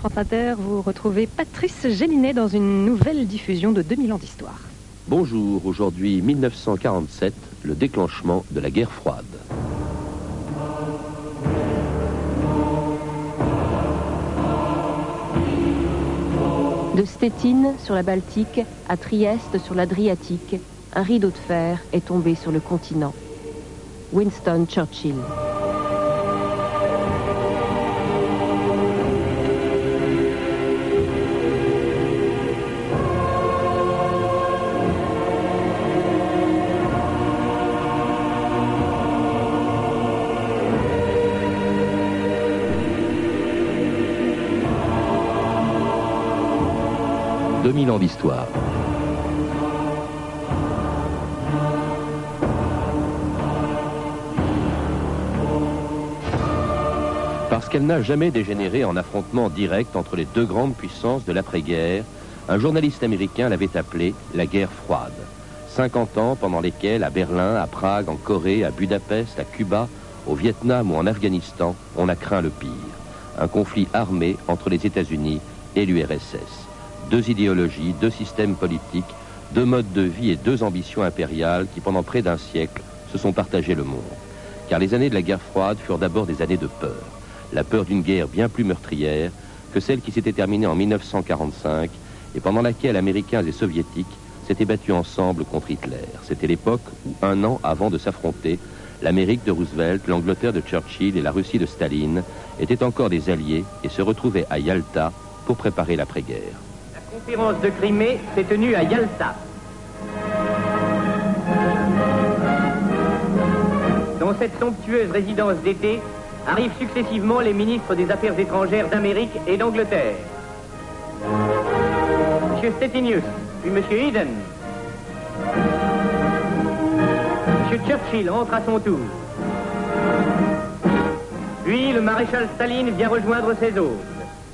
France Inter, vous retrouvez Patrice Gélinet dans une nouvelle diffusion de 2000 ans d'histoire. Bonjour, aujourd'hui 1947, le déclenchement de la guerre froide. De Stettin sur la Baltique à Trieste sur l'Adriatique, un rideau de fer est tombé sur le continent. Winston Churchill. « Parce qu'elle n'a jamais dégénéré en affrontement direct entre les deux grandes puissances de l'après-guerre, un journaliste américain l'avait appelée la guerre froide. 50 ans pendant lesquels, à Berlin, à Prague, en Corée, à Budapest, à Cuba, au Vietnam ou en Afghanistan, on a craint le pire. Un conflit armé entre les États-Unis et l'URSS. Deux idéologies, deux systèmes politiques, deux modes de vie et deux ambitions impériales qui, pendant près d'un siècle, se sont partagés le monde. Car les années de la guerre froide furent d'abord des années de peur. La peur d'une guerre bien plus meurtrière que celle qui s'était terminée en 1945 et pendant laquelle Américains et Soviétiques s'étaient battus ensemble contre Hitler. C'était l'époque où, un an avant de s'affronter, l'Amérique de Roosevelt, l'Angleterre de Churchill et la Russie de Staline étaient encore des alliés et se retrouvaient à Yalta pour préparer l'après-guerre. La conférence de Crimée s'est tenue à Yalta. Dans cette somptueuse résidence d'été arrivent successivement les ministres des Affaires étrangères d'Amérique et d'Angleterre. Monsieur Stettinius, puis Monsieur Eden. Monsieur Churchill entre à son tour. Puis le maréchal Staline vient rejoindre ses hôtes.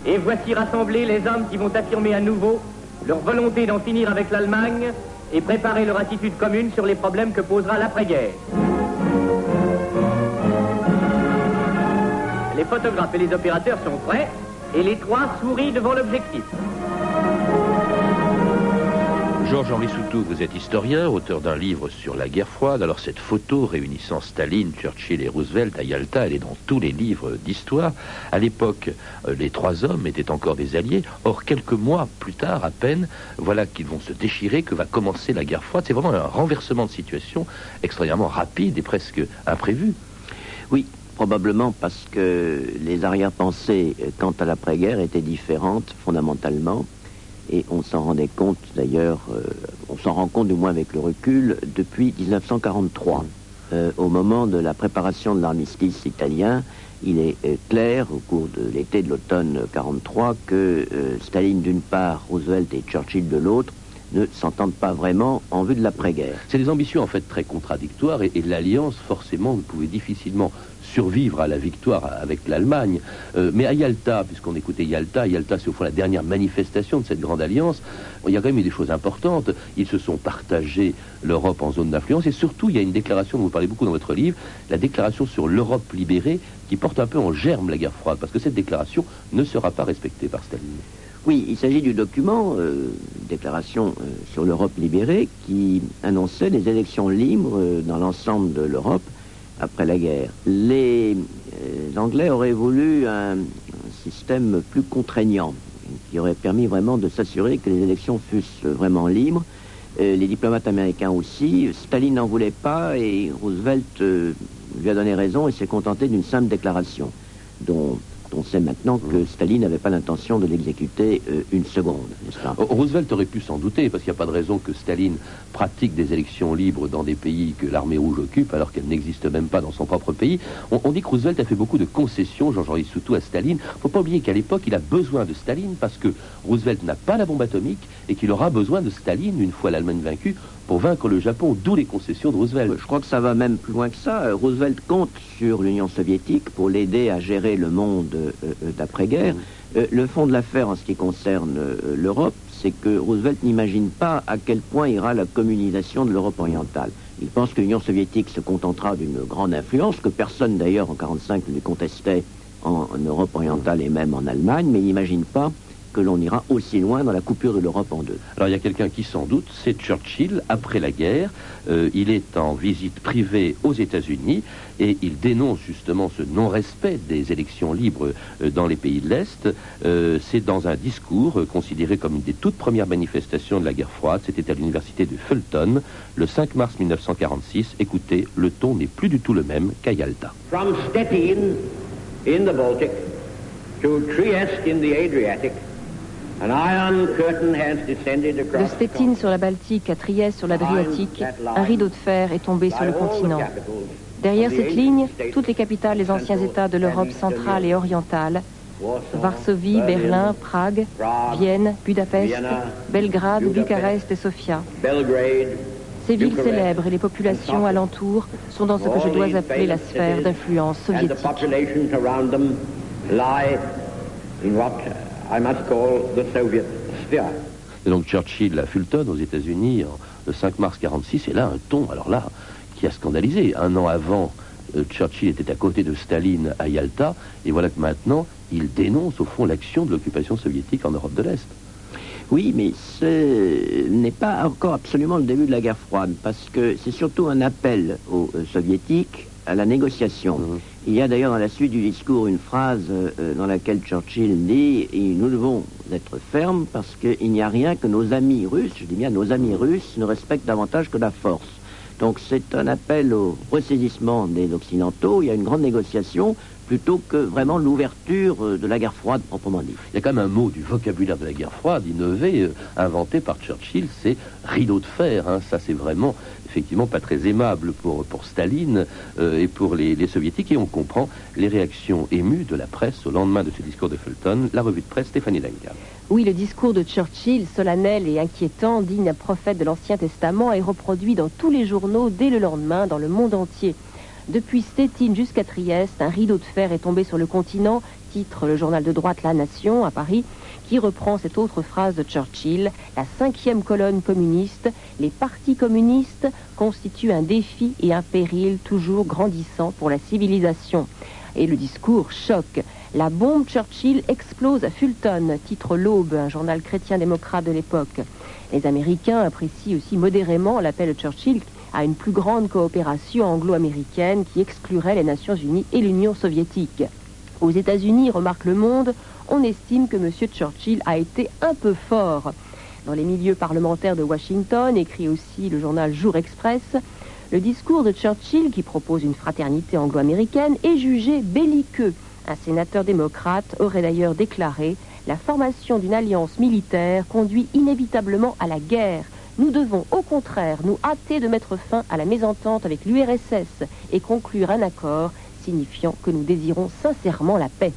Et voici rassemblés les hommes qui vont affirmer à nouveau leur volonté d'en finir avec l'Allemagne et préparer leur attitude commune sur les problèmes que posera l'après-guerre. Les photographes et les opérateurs sont prêts et les trois sourient devant l'objectif. Georges-Henri Soutou, vous êtes historien, auteur d'un livre sur la guerre froide. Alors cette photo réunissant Staline, Churchill et Roosevelt à Yalta, elle est dans tous les livres d'histoire. À l'époque, euh, les trois hommes étaient encore des alliés. Or, quelques mois plus tard, à peine, voilà qu'ils vont se déchirer, que va commencer la guerre froide. C'est vraiment un renversement de situation extrêmement rapide et presque imprévu. Oui, probablement parce que les arrière-pensées euh, quant à l'après-guerre étaient différentes fondamentalement. Et on s'en rendait compte d'ailleurs, euh, on s'en rend compte du moins avec le recul, depuis 1943. Euh, au moment de la préparation de l'armistice italien, il est clair au cours de l'été de l'automne 43 que Staline d'une part, Roosevelt et Churchill de l'autre ne s'entendent pas vraiment en vue de l'après-guerre. C'est des ambitions en fait très contradictoires et, l'alliance, forcément, ne pouvait difficilement survivre à la victoire avec l'Allemagne. Euh, mais à Yalta, puisqu'on écoutait Yalta, Yalta c'est au fond la dernière manifestation de cette grande alliance, il y a quand même eu des choses importantes. Ils se sont partagés l'Europe en zone d'influence et surtout il y a une déclaration dont vous parlez beaucoup dans votre livre, la déclaration sur l'Europe libérée qui porte un peu en germe la guerre froide parce que cette déclaration ne sera pas respectée par Staline. Oui, il s'agit du document, euh, déclaration euh, sur l'Europe libérée, qui annonçait des élections libres euh, dans l'ensemble de l'Europe après la guerre. Les Anglais auraient voulu un, un système plus contraignant, qui aurait permis vraiment de s'assurer que les élections fussent vraiment libres. Les diplomates américains aussi. Staline n'en voulait pas et Roosevelt lui a donné raison et s'est contenté d'une simple déclaration, dont on sait maintenant que Staline n'avait pas l'intention de l'exécuter euh, une seconde, pas? Roosevelt aurait pu s'en douter, parce qu'il n'y a pas de raison que Staline pratique des élections libres dans des pays que l'armée rouge occupe, alors qu'elle n'existe même pas dans son propre pays. On, dit que Roosevelt a fait beaucoup de concessions, Jean-Henri Soutou, à Staline. Il ne faut pas oublier qu'à l'époque, il a besoin de Staline, parce que Roosevelt n'a pas la bombe atomique, et qu'il aura besoin de Staline, une fois l'Allemagne vaincue, pour vaincre le Japon, d'où les concessions de Roosevelt. Je crois que ça va même plus loin que ça. Euh, Roosevelt compte sur l'Union soviétique pour l'aider à gérer le monde euh, euh, d'après-guerre. Euh, le fond de l'affaire en ce qui concerne l'Europe, c'est que Roosevelt n'imagine pas à quel point ira la communisation de l'Europe orientale. Il pense que l'Union soviétique se contentera d'une grande influence, que personne d'ailleurs en 1945 ne lui contestait en Europe orientale et même en Allemagne, mais il n'imagine pas que l'on ira aussi loin dans la coupure de l'Europe en deux. Alors il y a quelqu'un qui s'en doute, c'est Churchill, après la guerre. Euh, il est en visite privée aux États-Unis et il dénonce justement ce non-respect des élections libres euh, dans les pays de l'Est. Euh, c'est dans un discours considéré comme une des toutes premières manifestations de la guerre froide. C'était à l'université de Fulton le 5 mars 1946. Écoutez, le ton n'est plus du tout le même qu'à Yalta. From Stettin in the Baltic to Trieste in the Adriatic, de Stettin sur la Baltique à Trieste sur l'Adriatique, un rideau de fer est tombé sur le continent. Derrière cette ligne, toutes les capitales des anciens États de l'Europe centrale et orientale, Varsovie, Berlin, Prague, Vienne, Budapest, Belgrade, Bucarest et Sofia. Ces villes célèbres et les populations alentours sont dans ce que je dois appeler la sphère d'influence soviétique. I must call the Soviet sphere. Et donc Churchill à Fulton aux États-Unis le 5 mars 46, et là un ton, alors là, qui a scandalisé. Un an avant, euh, Churchill était à côté de Staline à Yalta, et voilà que maintenant, il dénonce au fond l'action de l'occupation soviétique en Europe de l'Est. Oui, mais ce n'est pas encore absolument le début de la guerre froide, parce que c'est surtout un appel aux euh, soviétiques à la négociation. Mmh. Il y a d'ailleurs dans la suite du discours une phrase euh, dans laquelle Churchill dit Nous devons être fermes parce qu'il n'y a rien que nos amis russes, je dis bien nos amis russes, ne respectent davantage que la force. Donc c'est un appel au ressaisissement des Occidentaux. Il y a une grande négociation plutôt que vraiment l'ouverture euh, de la guerre froide proprement dit. Il y a quand même un mot du vocabulaire de la guerre froide innové, euh, inventé par Churchill, c'est rideau de fer. Hein. Ça c'est vraiment effectivement pas très aimable pour, Staline euh, et pour les, soviétiques et on comprend les réactions émues de la presse au lendemain de ce discours de Fulton, la revue de presse Stéphanie Lenka. Oui, le discours de Churchill, solennel et inquiétant, digne prophète de l'Ancien Testament, est reproduit dans tous les journaux dès le lendemain dans le monde entier. Depuis Stettin jusqu'à Trieste, un rideau de fer est tombé sur le continent, titre le journal de droite La Nation à Paris, qui reprend cette autre phrase de Churchill, la cinquième colonne communiste, les partis communistes constituent un défi et un péril toujours grandissant pour la civilisation. Et le discours choque. La bombe Churchill explose à Fulton, titre L'Aube, un journal chrétien-démocrate de l'époque. Les Américains apprécient aussi modérément l'appel de Churchill à une plus grande coopération anglo-américaine qui exclurait les Nations Unies et l'Union soviétique. Aux États-Unis, remarque Le Monde, on estime que M. Churchill a été un peu fort. Dans les milieux parlementaires de Washington, écrit aussi le journal Jour Express, le discours de Churchill, qui propose une fraternité anglo-américaine, est jugé belliqueux. Un sénateur démocrate aurait d'ailleurs déclaré La formation d'une alliance militaire conduit inévitablement à la guerre. Nous devons au contraire nous hâter de mettre fin à la mésentente avec l'URSS et conclure un accord signifiant que nous désirons sincèrement la paix.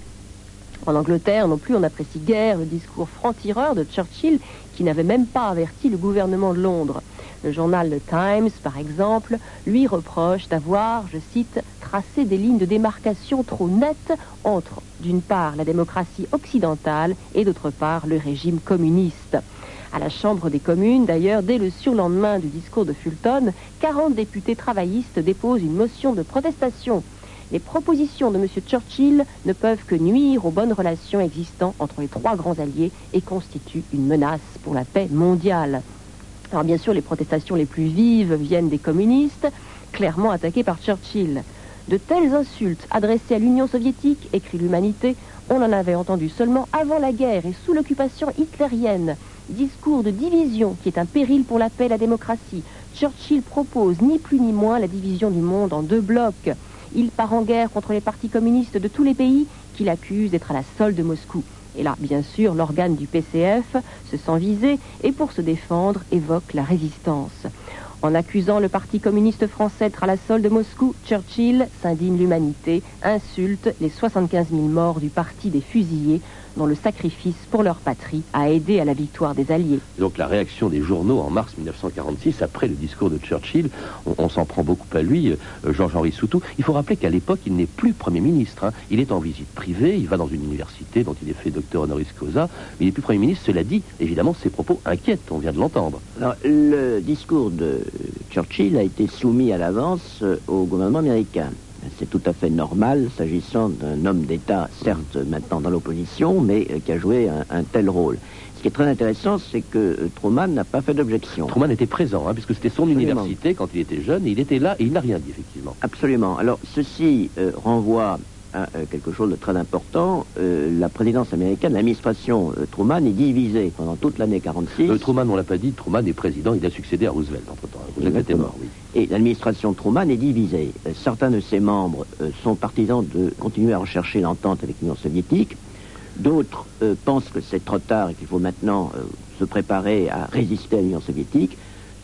En Angleterre non plus on apprécie guère le discours franc-tireur de Churchill qui n'avait même pas averti le gouvernement de Londres. Le journal The Times, par exemple, lui reproche d'avoir, je cite, tracé des lignes de démarcation trop nettes entre, d'une part, la démocratie occidentale et d'autre part, le régime communiste. À la Chambre des communes, d'ailleurs, dès le surlendemain du discours de Fulton, 40 députés travaillistes déposent une motion de protestation. Les propositions de M. Churchill ne peuvent que nuire aux bonnes relations existant entre les trois grands alliés et constituent une menace pour la paix mondiale. Alors bien sûr, les protestations les plus vives viennent des communistes, clairement attaqués par Churchill. De telles insultes adressées à l'Union soviétique, écrit l'Humanité, on en avait entendu seulement avant la guerre et sous l'occupation hitlérienne discours de division qui est un péril pour la paix et la démocratie. Churchill propose ni plus ni moins la division du monde en deux blocs. Il part en guerre contre les partis communistes de tous les pays qu'il accuse d'être à la solde de Moscou. Et là, bien sûr, l'organe du PCF se sent visé et pour se défendre évoque la résistance. En accusant le Parti communiste français d'être à la solde de Moscou, Churchill s'indigne l'humanité, insulte les 75 000 morts du Parti des fusillés dont le sacrifice pour leur patrie a aidé à la victoire des Alliés. Donc la réaction des journaux en mars 1946, après le discours de Churchill, on, s'en prend beaucoup à lui, euh, Georges-Henri Soutou. Il faut rappeler qu'à l'époque, il n'est plus Premier ministre. Hein. Il est en visite privée, il va dans une université dont il est fait docteur honoris causa, mais il n'est plus Premier ministre. Cela dit, évidemment, ses propos inquiètent, on vient de l'entendre. le discours de Churchill a été soumis à l'avance euh, au gouvernement américain. C'est tout à fait normal s'agissant d'un homme d'État, certes maintenant dans l'opposition, mais euh, qui a joué un, un tel rôle. Ce qui est très intéressant, c'est que euh, Truman n'a pas fait d'objection. Truman était présent, hein, puisque c'était son Absolument. université quand il était jeune, et il était là et il n'a rien dit, effectivement. Absolument. Alors, ceci euh, renvoie à euh, quelque chose de très important. Euh, la présidence américaine, l'administration euh, Truman est divisée pendant toute l'année 46. Euh, Truman, on l'a pas dit, Truman est président, il a succédé à Roosevelt entre-temps. Roosevelt était mort, oui. Et l'administration Truman est divisée. Certains de ses membres sont partisans de continuer à rechercher l'entente avec l'Union soviétique. D'autres pensent que c'est trop tard et qu'il faut maintenant se préparer à résister à l'Union soviétique.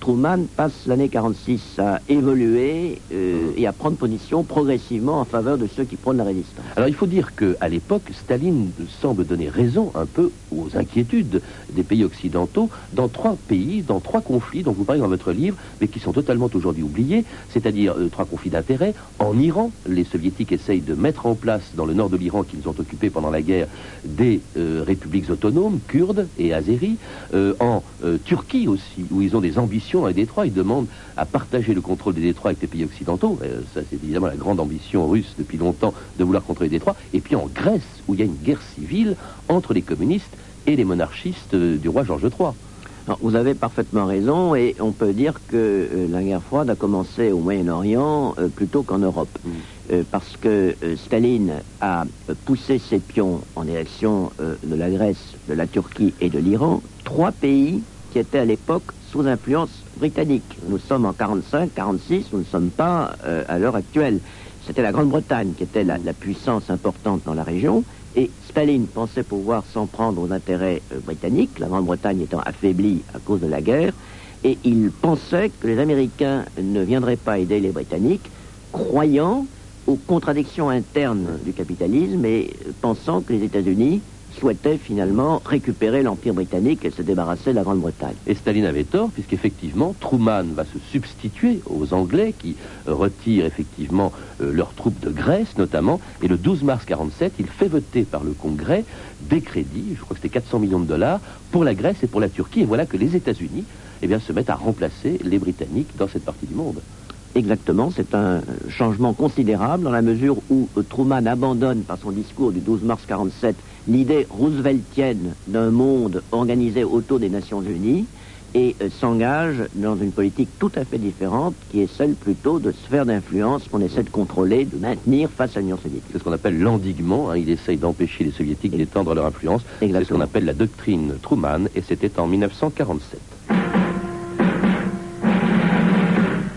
Truman passe l'année 46 à évoluer euh, et à prendre position progressivement en faveur de ceux qui prônent la résistance. Alors il faut dire qu'à l'époque, Staline semble donner raison un peu aux inquiétudes des pays occidentaux dans trois pays, dans trois conflits dont vous parlez dans votre livre, mais qui sont totalement aujourd'hui oubliés, c'est-à-dire euh, trois conflits d'intérêt. En Iran, les soviétiques essayent de mettre en place dans le nord de l'Iran, qu'ils ont occupé pendant la guerre, des euh, républiques autonomes, kurdes et azéris. Euh, en Turquie aussi, où ils ont des ambitions dans les détroits, ils demandent à partager le contrôle des détroits avec les pays occidentaux. Euh, ça, c'est évidemment la grande ambition russe depuis longtemps de vouloir contrôler les détroits. Et puis en Grèce, où il y a une guerre civile entre les communistes et les monarchistes euh, du roi Georges III. Alors, vous avez parfaitement raison et on peut dire que euh, la guerre froide a commencé au Moyen-Orient euh, plutôt qu'en Europe. Mm. Euh, parce que Staline a poussé ses pions en direction de la Grèce, de la Turquie et de l'Iran, trois pays qui étaient à l'époque sous influence britannique. Nous sommes en 45, 46, nous ne sommes pas euh, à l'heure actuelle. C'était la Grande-Bretagne qui était la, puissance importante dans la région. Et Staline pensait pouvoir s'en prendre aux intérêts euh, britanniques, la Grande-Bretagne étant affaiblie à cause de la guerre. Et il pensait que les Américains ne viendraient pas aider les Britanniques, croyant aux contradictions internes du capitalisme et pensant que les États-Unis souhaitaient finalement récupérer l'Empire britannique et se débarrasser de la Grande-Bretagne. Et Staline avait tort, puisqu'effectivement, Truman va se substituer aux Anglais qui euh, retirent effectivement euh, leurs troupes de Grèce, notamment. Et le 12 mars 47, il fait voter par le Congrès des crédits, je crois que c'était 400 millions de dollars, pour la Grèce et pour la Turquie. Et voilà que les États-Unis eh bien, se mettent à remplacer les Britanniques dans cette partie du monde. Exactement, c'est un changement considérable dans la mesure où Truman abandonne par son discours du 12 mars 47 l'idée rooseveltienne d'un monde organisé autour des Nations Unies et euh, s'engage dans une politique tout à fait différente qui est celle plutôt de sphère d'influence qu'on essaie de contrôler, de maintenir face à l'Union soviétique. C'est ce qu'on appelle l'endiguement. hein. Il essaye d'empêcher les Soviétiques d'étendre leur influence. C'est ce qu'on appelle la doctrine Truman, et c'était en 1947.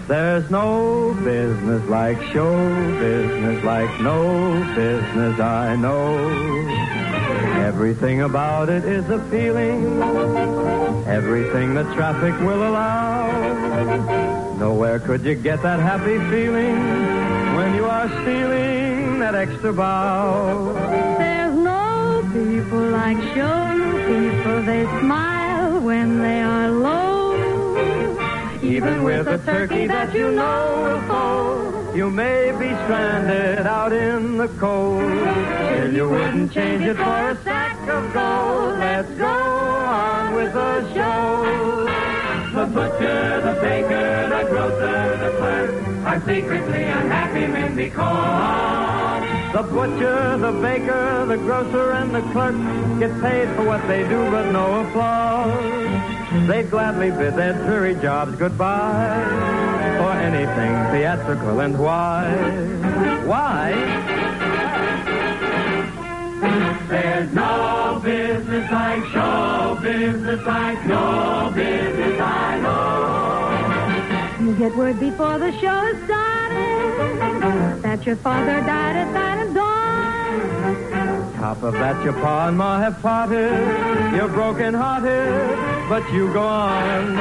There's no business like show business, like no business I know. Everything about it is a feeling, everything the traffic will allow. Nowhere could you get that happy feeling when you are stealing that extra bow. There's no people like show people. They smile when they are low. Even with a turkey that you know will fold, you may be stranded out in the cold. Still, you wouldn't change it for a sack of gold. Let's go on with the show. The butcher, the baker, the grocer, the clerk are secretly unhappy men because the butcher, the baker, the grocer, and the clerk get paid for what they do, but no applause. They'd gladly bid their dreary jobs goodbye for anything theatrical and why? Why? There's no business like show business like no business I know. You get word before the show started that your father died at night and dawn. Top of that, your pa and ma have parted. You're broken hearted, but you go on.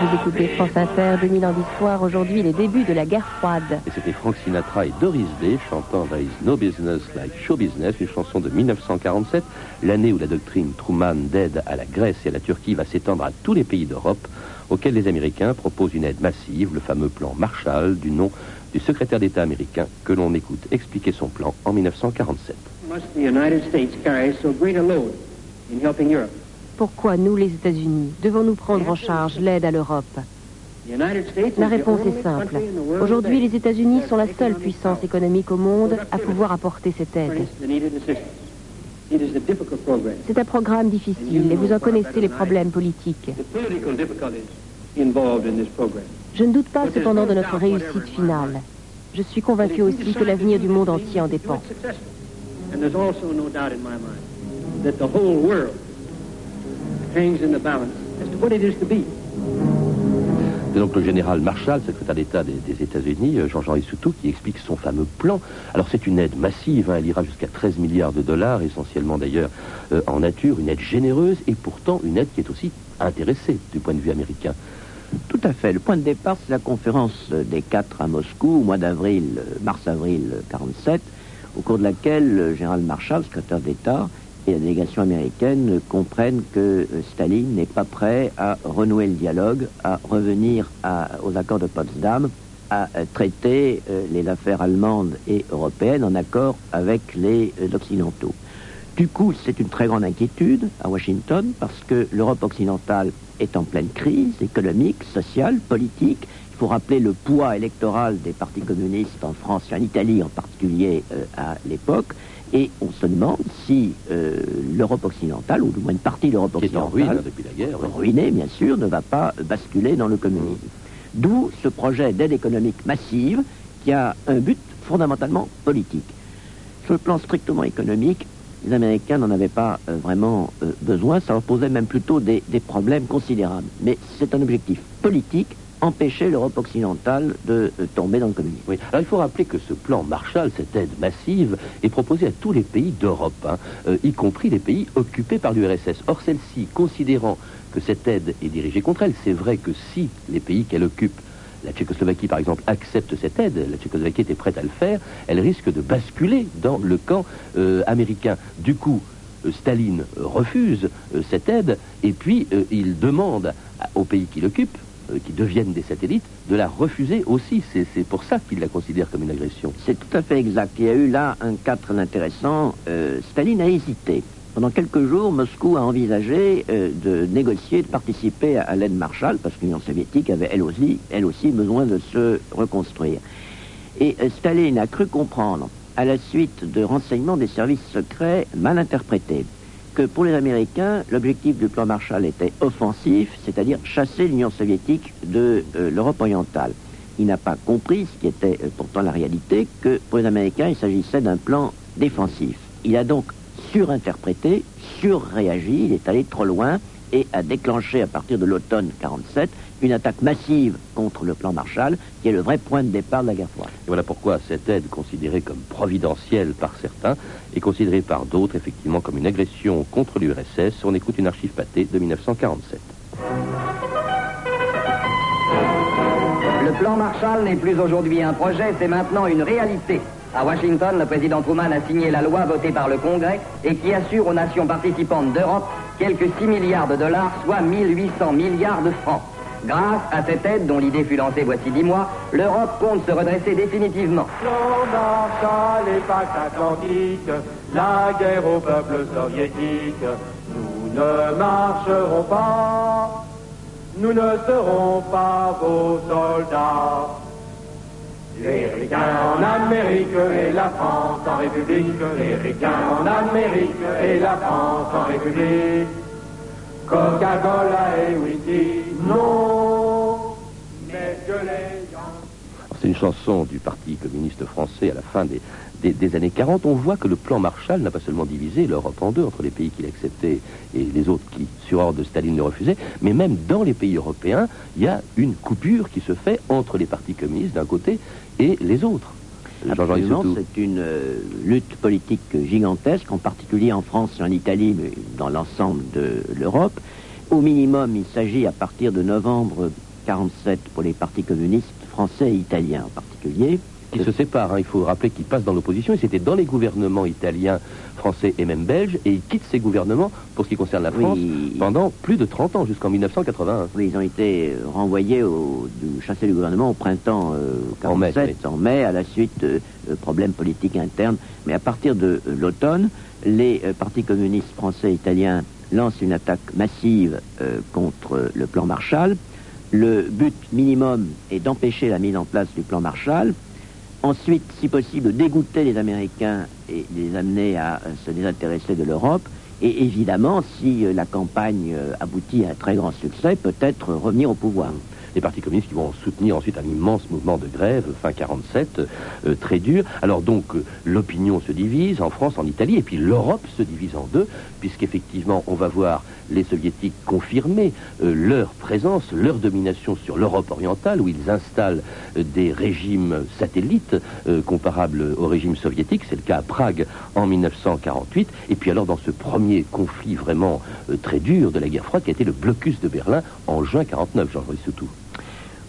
Vous écoutez France Inter, 2000 ans d'histoire. Aujourd'hui, les débuts de la guerre froide. Et c'était Frank Sinatra et Doris Day chantant There is no business like show business, une chanson de 1947, l'année où la doctrine Truman d'aide à la Grèce et à la Turquie va s'étendre à tous les pays d'Europe, auxquels les Américains proposent une aide massive, le fameux plan Marshall, du nom du secrétaire d'État américain, que l'on écoute expliquer son plan en 1947. must the United States carry so great a load in helping Europe? Pourquoi nous, les États-Unis, devons-nous prendre en charge l'aide à l'Europe La réponse est simple. Aujourd'hui, les États-Unis sont la seule puissance économique au monde à pouvoir apporter cette aide. C'est un programme difficile et vous en connaissez les problèmes politiques. Je ne doute pas cependant de notre réussite finale. Je suis convaincu aussi que l'avenir du monde entier en dépend. And there's also no doubt in my mind that the whole world hangs in the balance as to what it is to be. C'est donc le général Marshall, secrétaire d'État des, des États-Unis, euh, Jean-Jean Issoutou, qui explique son fameux plan. Alors c'est une aide massive, hein, elle ira jusqu'à 13 milliards de dollars, essentiellement d'ailleurs euh, en nature, une aide généreuse et pourtant une aide qui est aussi intéressée du point de vue américain. Tout à fait. Le point de départ, c'est la conférence des quatre à Moscou au mois d'avril, euh, mars-avril 47, au cours de laquelle le général Marshall, secrétaire d'État, et la délégation américaine comprennent que euh, Staline n'est pas prêt à renouer le dialogue, à revenir aux accords de Potsdam, à euh, traiter euh, les affaires allemandes et européennes en accord avec les occidentaux. Du coup, c'est une très grande inquiétude à Washington parce que l'Europe occidentale est en pleine crise économique, sociale, politique. Il faut rappeler le poids électoral des partis communistes en France et en Italie en particulier à l'époque. Et on se demande si euh, l'Europe occidentale, ou du moins une partie de l'Europe Qui est en occidentale, ruine depuis la guerre. oui. ruinée bien sûr, ne va pas basculer dans le communisme. D'où ce projet d'aide économique massive qui a un but fondamentalement politique. Sur le plan strictement économique, les Américains n'en avaient pas euh, vraiment euh, besoin, ça leur posait même plutôt des, des problèmes considérables. Mais c'est un objectif politique, empêcher l'Europe occidentale de euh, tomber dans le communisme. Alors il faut rappeler que ce plan Marshall, cette aide massive, est proposé à tous les pays d'Europe, hein, euh, y compris les pays occupés par l'URSS. Or celle-ci, considérant que cette aide est dirigée contre elle, c'est vrai que si les pays qu'elle occupe, la Tchécoslovaquie par exemple, accepte cette aide, la Tchécoslovaquie était prête à le faire, elle risque de basculer dans le camp euh, américain. Du coup, Staline refuse cette aide et puis il demande aux pays qui l'occupent, euh, qui deviennent des satellites, de la refuser aussi. C'est pour ça qu'il la considère comme une agression. C'est tout à fait exact. Il y a eu là un cas très intéressant. Euh, Staline a hésité. Pendant quelques jours, Moscou a envisagé euh, de négocier, de participer à, l'aide Marshall, parce que l'Union soviétique avait elle aussi, besoin de se reconstruire. Et Staline a cru comprendre, à la suite de renseignements des services secrets mal interprétés, que pour les Américains, l'objectif du plan Marshall était offensif, c'est-à-dire chasser l'Union soviétique de euh, l'Europe orientale. Il n'a pas compris, ce qui était euh, pourtant la réalité, que pour les Américains, il s'agissait d'un plan défensif. Il a donc surinterprété, surréagi, il est allé trop loin et a déclenché à partir de l'automne 47 une attaque massive contre le plan Marshall, qui est le vrai point de départ de la guerre froide. Et voilà pourquoi cette aide, considérée comme providentielle par certains, est considérée par d'autres effectivement comme une agression contre l'URSS. On écoute une archive pâtée de 1947. Le plan Marshall n'est plus aujourd'hui un projet, c'est maintenant une réalité. À Washington, le président Truman a signé la loi votée par le Congrès et qui assure aux nations participantes d'Europe quelques 6 milliards de dollars, soit 1800 milliards de francs. Grâce à cette aide, dont l'idée fut lancée voici 10 mois, l'Europe compte se redresser définitivement. Plan Marshall et pacte atlantique, la guerre au peuple soviétique. Nous ne marcherons pas, nous ne serons pas vos soldats. Les ricains en Amérique et la France en République, les ricains en Amérique et la France en République. Coca-Cola et whisky, non, mais que les Alors, C'est une chanson du Parti communiste français à la fin des, des- des années 40. On voit que le plan Marshall n'a pas seulement divisé l'Europe en deux, entre les pays qui l'acceptaient et les autres qui, sur ordre de Staline, le refusaient, mais même dans les pays européens, il y a une coupure qui se fait entre les partis communistes d'un côté et les autres. Absolument, c'est une euh, lutte politique gigantesque, en particulier en France et en Italie, mais dans l'ensemble de l'Europe. Au minimum, il s'agit à partir de novembre 47 pour les partis communistes français et italiens en particulier. Qui se séparent. hein. Il faut rappeler qu'ils passent dans l'opposition et c'était dans les gouvernements italiens, français et même belges et ils quittent ces gouvernements pour ce qui concerne la France Oui. pendant plus de 30 ans, jusqu'en 1981. Oui, ils ont été euh, renvoyés au, du, chassés du gouvernement au printemps euh, En mai, 47, en mai, à la suite de euh, problèmes politiques internes. Mais à partir de euh, l'automne, les euh, partis communistes français et italiens lancent une attaque massive euh, contre le plan Marshall. Le but minimum est d'empêcher la mise en place du plan Marshall. Ensuite, si possible, dégoûter les Américains et les amener à euh, se désintéresser de l'Europe. Et évidemment, si euh, la campagne euh, aboutit à un très grand succès, peut-être revenir au pouvoir. Les partis communistes qui vont soutenir ensuite un immense mouvement de grève fin 47, euh, très dur. Alors donc euh, l'opinion se divise en France, en Italie, et puis l'Europe se divise en deux, puisqu'effectivement on va voir les soviétiques confirmer euh, leur présence, leur domination sur l'Europe orientale, où ils installent des régimes satellites comparables au régime soviétique. C'est le cas à Prague en 1948. Et puis alors dans ce premier conflit vraiment très dur de la guerre froide, qui a été le blocus de Berlin en juin 49, Jean-Marie Soutou.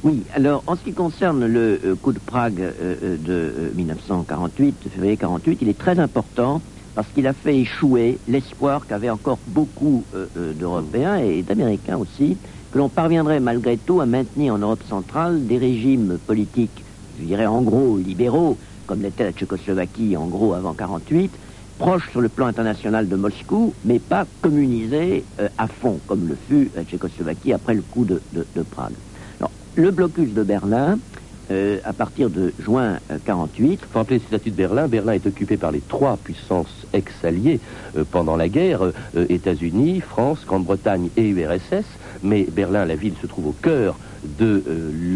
Oui, alors en ce qui concerne le euh, coup de Prague euh, euh, de euh, 1948, de février 48, il est très important parce qu'il a fait échouer l'espoir qu'avaient encore beaucoup d'Européens et d'Américains aussi, que l'on parviendrait malgré tout à maintenir en Europe centrale des régimes politiques, je dirais en gros libéraux, comme l'était la Tchécoslovaquie en gros avant 48, proches sur le plan international de Moscou, mais pas communisés à fond, comme le fut la Tchécoslovaquie après le coup de Prague. Le blocus de Berlin, euh, à partir de juin euh, 48, Il faut rappeler le statut de Berlin. Berlin est occupé par les trois puissances ex-alliées euh, pendant la guerre, euh, États-Unis, France, Grande-Bretagne et URSS. Mais Berlin, la ville, se trouve au cœur de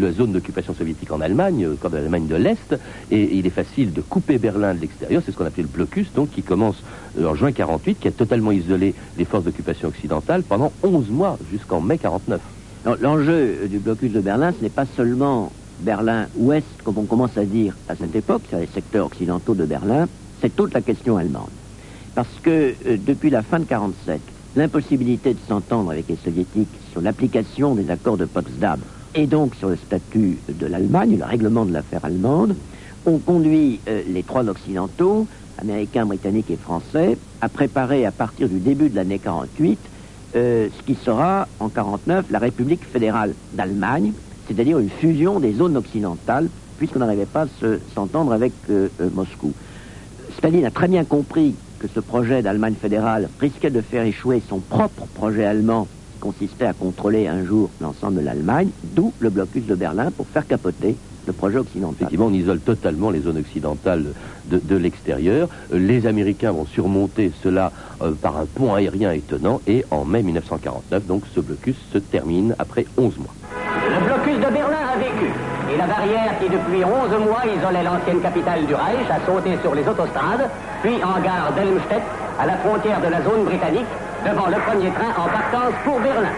la zone d'occupation soviétique en Allemagne, euh, comme l'Allemagne de l'Est, et il est facile de couper Berlin de l'extérieur. C'est ce qu'on appelait le blocus, donc qui commence en juin 48, qui a totalement isolé les forces d'occupation occidentales pendant 11 mois, jusqu'en mai 49. L'enjeu du blocus de Berlin, ce n'est pas seulement Berlin-Ouest, comme on commence à dire à cette époque, sur les secteurs occidentaux de Berlin, c'est toute la question allemande. Parce que euh, depuis la fin de 47, l'impossibilité de s'entendre avec les soviétiques sur l'application des accords de Potsdam et donc sur le statut de l'Allemagne, le règlement de l'affaire allemande, ont conduit euh, les trois occidentaux, américains, britanniques et français, à préparer à partir du début de l'année 48 euh, ce qui sera en 49 la République fédérale d'Allemagne, c'est-à-dire une fusion des zones occidentales, puisqu'on n'arrivait pas à se- s'entendre avec euh, euh, Moscou. Staline a très bien compris que ce projet d'Allemagne fédérale risquait de faire échouer son propre projet allemand, qui consistait à contrôler un jour l'ensemble de l'Allemagne, d'où le blocus de Berlin pour faire capoter le projet occidental. Effectivement, on isole totalement les zones occidentales de, l'extérieur. Les Américains vont surmonter cela euh, par un pont aérien étonnant et en mai 1949, donc ce blocus se termine après 11 mois. Le blocus de Berlin a vécu. Et la barrière qui, depuis 11 mois, isolait l'ancienne capitale du Reich, a sauté sur les autostrades, puis en gare d'Helmstedt, à la frontière de la zone britannique, devant le premier train en partance pour Berlin.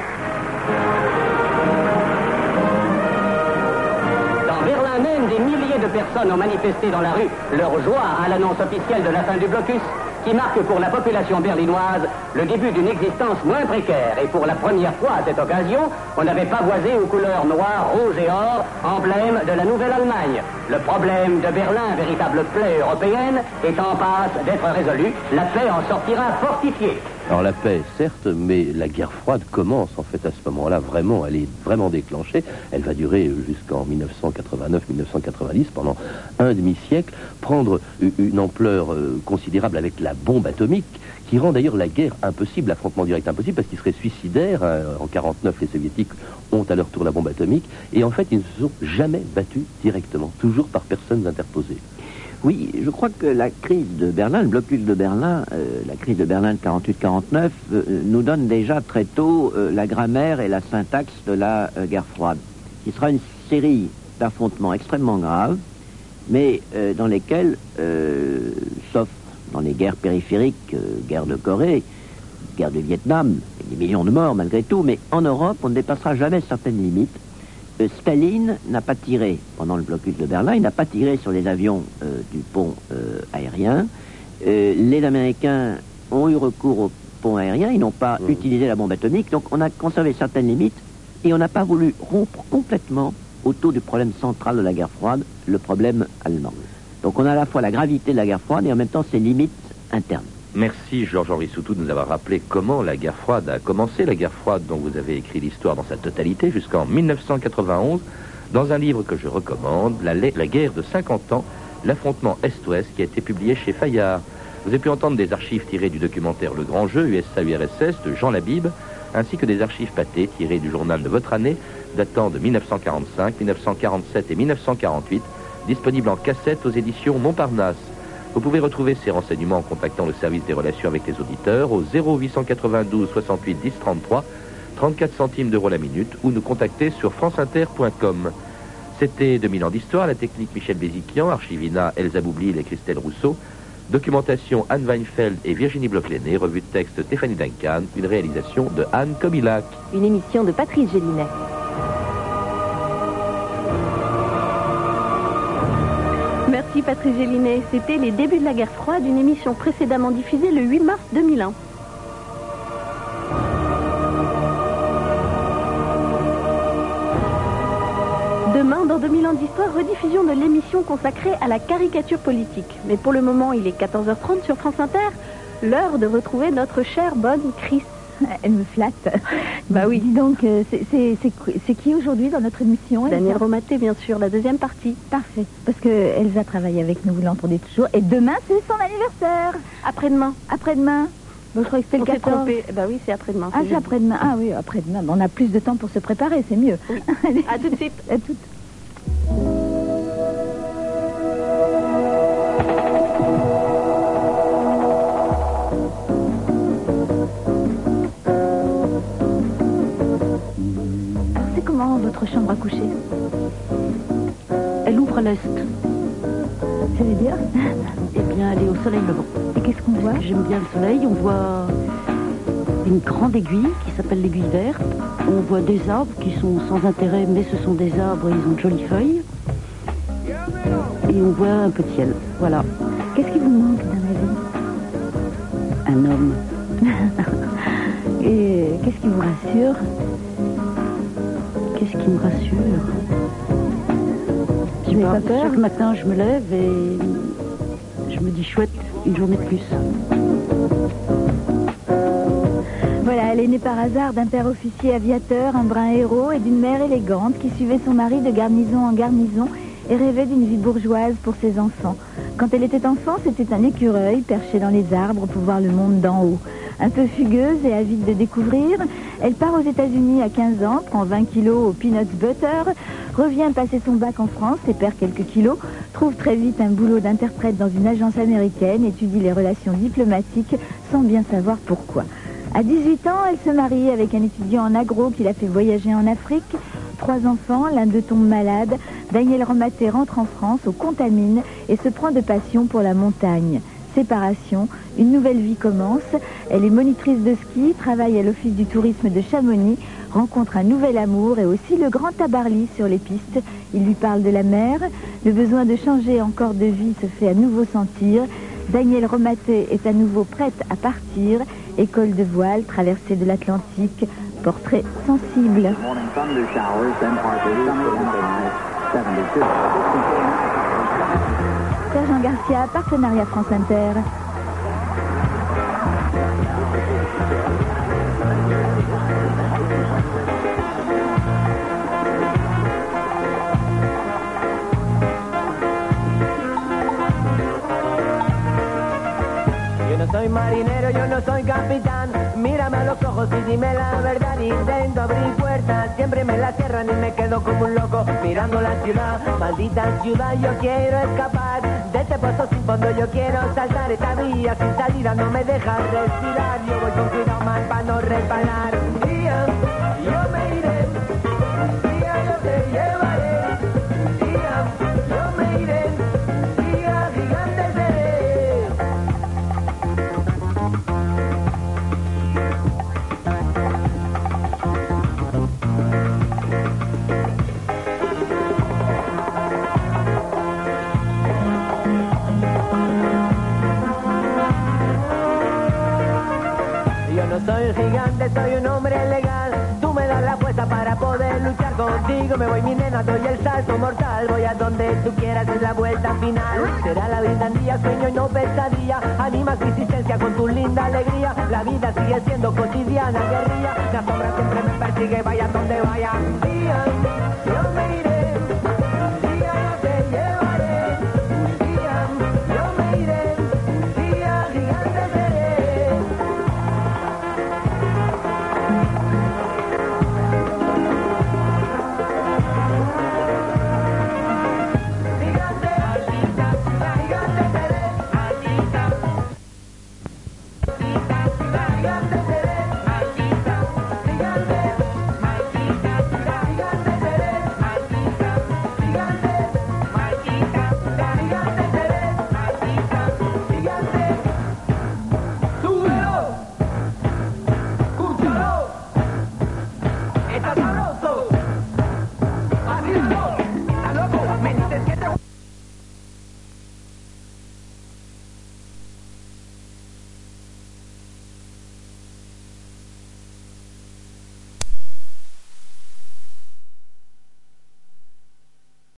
Des milliers de personnes ont manifesté dans la rue leur joie à l'annonce officielle de la fin du blocus, qui marque pour la population berlinoise le début d'une existence moins précaire. Et pour la première fois à cette occasion, on n'avait pas voisé aux couleurs noires, rouge et or, emblème de la Nouvelle-Allemagne. Le problème de Berlin, véritable plaie européenne, est en passe d'être résolu. La paix en sortira fortifiée. Alors la paix, certes, mais la guerre froide commence en fait à ce moment-là vraiment, elle est vraiment déclenchée. Elle va durer jusqu'en 1989-1990, pendant un demi-siècle, prendre une ampleur euh, considérable avec la bombe atomique, qui rend d'ailleurs la guerre impossible, l'affrontement direct impossible, parce qu'il serait suicidaire. hein. En 49, les soviétiques ont à leur tour la bombe atomique, et en fait, ils ne se sont jamais battus directement, toujours par personnes interposées. Oui, je crois que la crise de Berlin, le blocus de Berlin, euh, la crise de Berlin de 48-49, euh, nous donne déjà très tôt euh, la grammaire et la syntaxe de la guerre froide, qui sera une série d'affrontements extrêmement graves, mais dans lesquels, sauf dans les guerres périphériques, guerre de Corée, guerre du Vietnam, des millions de morts malgré tout, mais en Europe, on ne dépassera jamais certaines limites. Euh, Staline n'a pas tiré pendant le blocus de Berlin, il n'a pas tiré sur les avions euh, du pont euh, aérien. Euh, les Américains ont eu recours au pont aérien, ils n'ont pas utilisé la bombe atomique, donc on a conservé certaines limites et on n'a pas voulu rompre complètement autour du problème central de la guerre froide, le problème allemand. Donc on a à la fois la gravité de la guerre froide et en même temps ses limites internes. Merci Georges-Henri Soutou de nous avoir rappelé comment la guerre froide a commencé, la guerre froide dont vous avez écrit l'histoire dans sa totalité jusqu'en 1991, dans un livre que je recommande, La, guerre de 50 ans, l'affrontement Est-Ouest, qui a été publié chez Fayard. Vous avez pu entendre des archives tirées du documentaire Le Grand Jeu, USA-URSS, de Jean Labib, ainsi que des archives pâtées tirées du journal de votre année, datant de 1945, 1947 et 1948, disponibles en cassette aux éditions Montparnasse. Vous pouvez retrouver ces renseignements en contactant le service des relations avec les auditeurs au 0892 68 10 33, 34 centimes d'euros la minute, ou nous contacter sur franceinter.com. C'était 2000 ans d'histoire, la technique Michel Béziquian, Archivina Elsa Boublil et Christelle Rousseau, documentation Anne Weinfeld et Virginie Bloch-Léné, revue de texte Stéphanie Duncan, une réalisation de Anne Kobilac. Une émission de Patrice Gélinet. Merci Patrice Gélinet. C'était les débuts de la guerre froide, une émission précédemment diffusée le 8 mars 2001. Demain, dans 2000 ans d'histoire, rediffusion de l'émission consacrée à la caricature politique. Mais pour le moment, il est 14h30 sur France Inter. L'heure de retrouver notre chère bonne Chris. Elle me flatte. Bah oui. Dis donc, euh, c'est- qui aujourd'hui dans notre émission Daniel Romaté, bien sûr, la deuxième partie. Parfait. Parce que Elsa travaille avec nous, vous l'entendez toujours. Et demain, c'est son anniversaire. Après-demain. Après-demain. Bon, je croyais que c'était le s'est 14. trompé. Bah oui, c'est après-demain. Ah, c'est après-demain. Ah oui, après-demain. On a plus de temps pour se préparer, c'est mieux. Allez. À tout de suite. À tout. Votre chambre à coucher Elle ouvre à l'est. Ça veut dire Eh bien, elle est au soleil levant. Et qu'est-ce qu'on voit? J'aime bien le soleil. On voit une grande aiguille qui s'appelle l'aiguille verte. On voit des arbres qui sont sans intérêt, mais ce sont des arbres, ils ont de jolies feuilles. Et on voit un peu de ciel. Voilà. Qu'est-ce qui vous manque dans la vie? Un homme. Et qu'est-ce qui vous rassure? Qu'est-ce qui me rassure Je n'avez pas peur Chaque matin, je me lève et je me dis chouette, une journée de plus. Voilà, elle est née par hasard d'un père officier aviateur, un brin héros, et d'une mère élégante qui suivait son mari de garnison en garnison et rêvait d'une vie bourgeoise pour ses enfants. Quand elle était enfant, c'était un écureuil perché dans les arbres pour voir le monde d'en haut. Un peu fugueuse et avide de découvrir, elle part aux États-Unis à 15 ans, prend 20 kilos au peanuts butter, revient passer son bac en France et perd quelques kilos, trouve très vite un boulot d'interprète dans une agence américaine, étudie les relations diplomatiques sans bien savoir pourquoi. À 18 ans, elle se marie avec un étudiant en agro qui l'a fait voyager en Afrique. Trois enfants, l'un d'eux tombe malade. Daniel Romaté rentre en France, au Contamine, et se prend de passion pour la montagne. Séparation, une nouvelle vie commence. Elle est monitrice de ski, travaille à l'office du tourisme de Chamonix, rencontre un nouvel amour et aussi le grand Tabarly sur les pistes. Il lui parle de la mer. Le besoin de changer encore de vie se fait à nouveau sentir. Daniel Romaté est à nouveau prête à partir. École de voile, traversée de l'Atlantique, portrait sensible. 72. Sergent Garcia, partenariat France Inter. Soy marinero, yo no soy capitán. Mírame a los ojos y dime la verdad. Intento abrir puertas, siempre me la cierran y me quedo como un loco mirando la ciudad. Maldita ciudad, yo quiero escapar de este pozo sin fondo. Yo quiero saltar esta vía sin salida, no me dejas respirar. Yo voy con cuidado mal para no día yo Soy gigante, soy un hombre legal. Tú me das la fuerza para poder luchar contigo. Me voy mi nena, doy el salto mortal. Voy a donde tú quieras, es la vuelta final. Será la vida un día, sueño y no pesadilla. Animas mi existencia con tu linda alegría. La vida sigue siendo cotidiana, guerrilla. La sombra siempre me persigue, vaya donde vaya. Un día yo me iré,